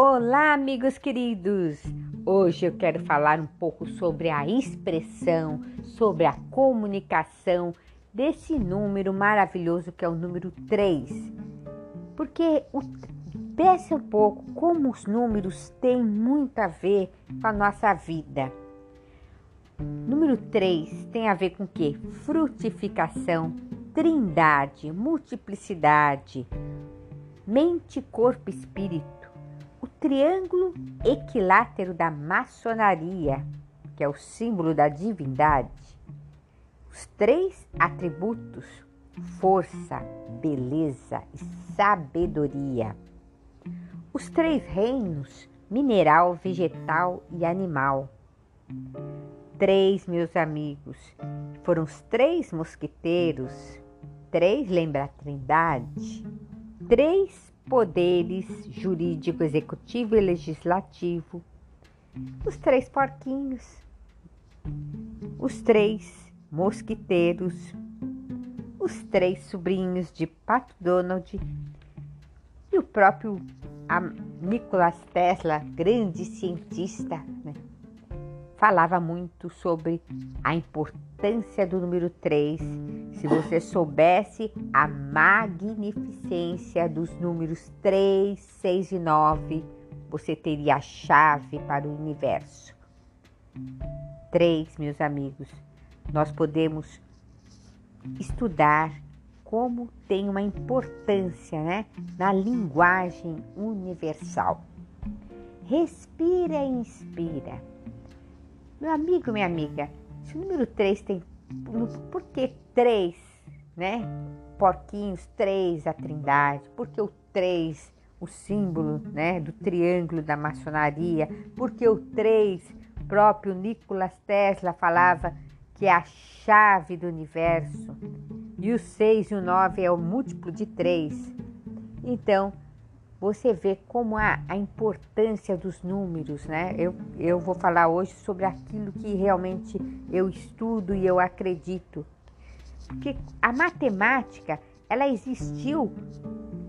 Olá, amigos queridos! Hoje eu quero falar um pouco sobre a expressão, sobre a comunicação desse número maravilhoso que é o número 3. Porque o, pense um pouco como os números têm muito a ver com a nossa vida. Número 3 tem a ver com o quê? Frutificação, trindade, multiplicidade, mente, corpo, espírito o triângulo equilátero da maçonaria, que é o símbolo da divindade, os três atributos força, beleza e sabedoria. Os três reinos mineral, vegetal e animal. Três, meus amigos, foram os três mosqueteiros. Três lembra a trindade. Três poderes jurídico, executivo e legislativo, os três porquinhos, os três mosquiteiros, os três sobrinhos de Pato Donald. E o próprio Nikola Tesla, grande cientista, né? falava muito sobre a importância do número 3. Se você soubesse a magnificência dos números 3, 6 e 9, você teria a chave para o universo. 3, meus amigos, nós podemos estudar como tem uma importância né, na linguagem universal. Respira e inspira. Meu amigo, minha amiga, se o número 3 tem. Por que 3, né? Porquinhos, 3, a trindade. Por que o 3, o símbolo né, do triângulo da maçonaria? Porque o 3, próprio Nikola Tesla falava que é a chave do universo. E o 6 e o 9 é o múltiplo de 3. Então, você vê como a, a importância dos números, né? Eu, eu vou falar hoje sobre aquilo que realmente eu estudo e eu acredito. Porque a matemática, ela existiu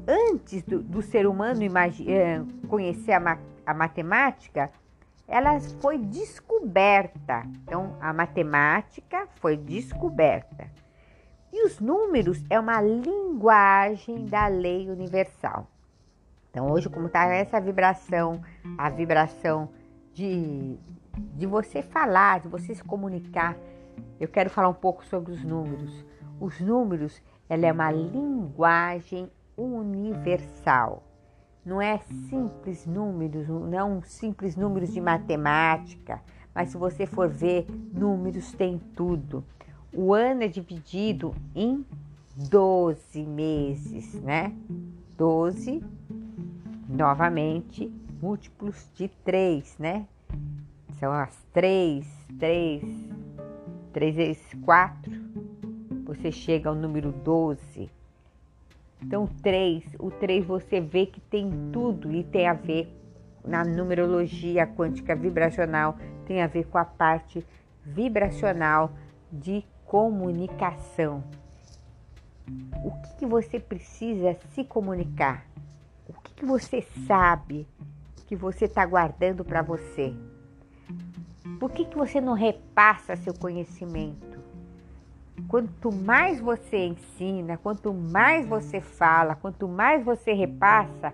antes do, do ser humano eh, conhecer a, a matemática, ela foi descoberta. Então, a matemática foi descoberta. E os números é uma linguagem da lei universal. Então, hoje, como está essa vibração, a vibração de, de você falar, de você se comunicar, eu quero falar um pouco sobre os números. Os números, ela é uma linguagem universal. Não é simples números, não simples números de matemática, mas se você for ver, números tem tudo. O ano é dividido em 12 meses, né? 12 novamente múltiplos de 3, né? São as 3, 3, 3 vezes 4, você chega ao número 12. Então, 3, o 3 você vê que tem tudo e tem a ver na numerologia quântica vibracional, tem a ver com a parte vibracional de comunicação. O que, que você precisa se comunicar? O que, que você sabe que você está guardando para você? Por que, que você não repassa seu conhecimento? Quanto mais você ensina, quanto mais você fala, quanto mais você repassa,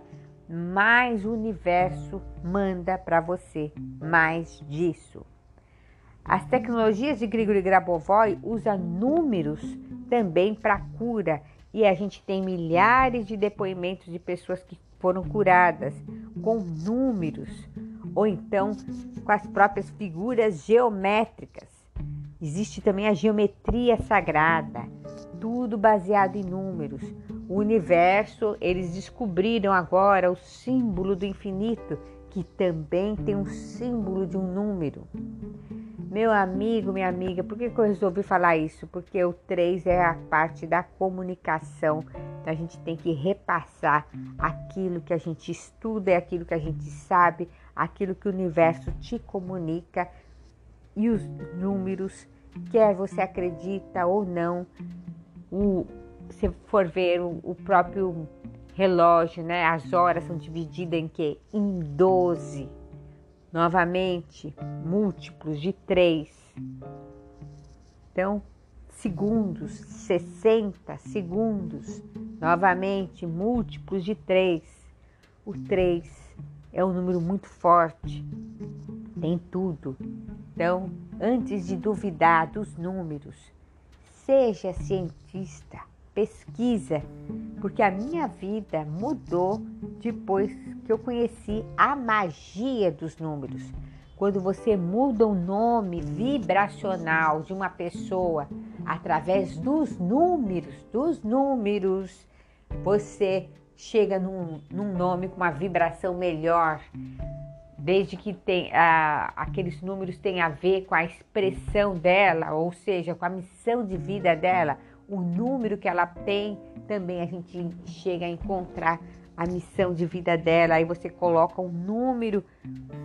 mais o universo manda para você mais disso. As tecnologias de Grigori Grabovoi usam números também para cura e a gente tem milhares de depoimentos de pessoas que foram curadas com números ou então com as próprias figuras geométricas. Existe também a geometria sagrada, tudo baseado em números. O universo, eles descobriram agora o símbolo do infinito, que também tem um símbolo de um número. Meu amigo, minha amiga, por que, eu resolvi falar isso? Porque o 3 é a parte da comunicação. Então a gente tem que repassar aquilo que a gente estuda, é aquilo que a gente sabe, aquilo que o universo te comunica e os números, quer você acredita ou não, o, se for ver o, o próprio relógio, né? As horas são divididas em que? Em 12. Novamente, múltiplos de 3. Então, segundos, 60 segundos. Novamente, múltiplos de 3. O 3 é um número muito forte, tem tudo. Então, antes de duvidar dos números, seja cientista, pesquisa, porque a minha vida mudou depois que eu conheci a magia dos números. Quando você muda o nome vibracional de uma pessoa através dos números, dos números, você chega num, num nome com uma vibração melhor, desde que tem, a, aqueles números têm a ver com a expressão dela, ou seja, com a missão de vida dela, o número que ela tem, também a gente chega a encontrar a missão de vida dela, aí você coloca um número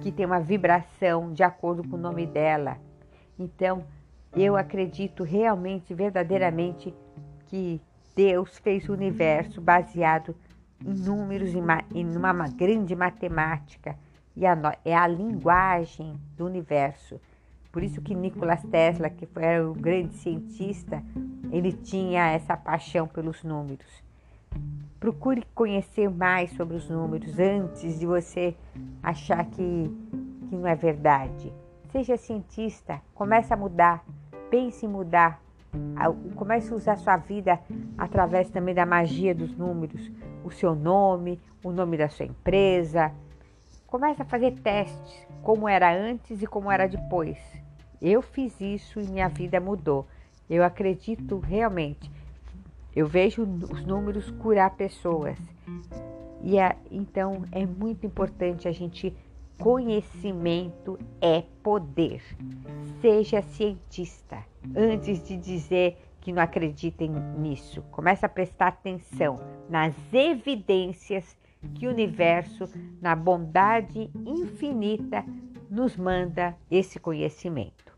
que tem uma vibração de acordo com o nome dela. Então, eu acredito realmente, verdadeiramente, que Deus fez o universo baseado em números, em uma grande matemática, e a, é a linguagem do universo. Por isso que Nikola Tesla, que foi um grande cientista, ele tinha essa paixão pelos números. Procure conhecer mais sobre os números antes de você achar que, que não é verdade. Seja cientista, comece a mudar, pense em mudar, comece a usar sua vida através também da magia dos números, o seu nome, o nome da sua empresa. Comece a fazer testes, como era antes e como era depois. Eu fiz isso e minha vida mudou. Eu acredito realmente. Eu vejo os números curar pessoas. E é, então é muito importante a gente conhecimento é poder. Seja cientista antes de dizer que não acreditem nisso. Comece a prestar atenção nas evidências que o universo, na bondade infinita, nos manda esse conhecimento.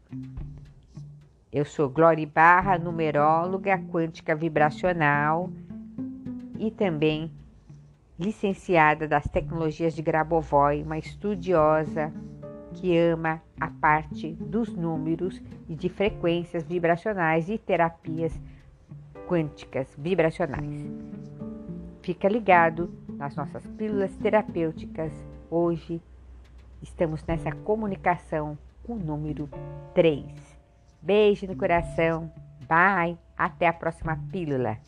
Eu sou Glória Barra, numeróloga quântica vibracional e também licenciada das tecnologias de Grabovoi, uma estudiosa que ama a parte dos números e de frequências vibracionais e terapias quânticas vibracionais. Fica ligado nas nossas pílulas terapêuticas. Hoje estamos nessa comunicação com o número 3. Beijo no coração. Bye. Até a próxima pílula.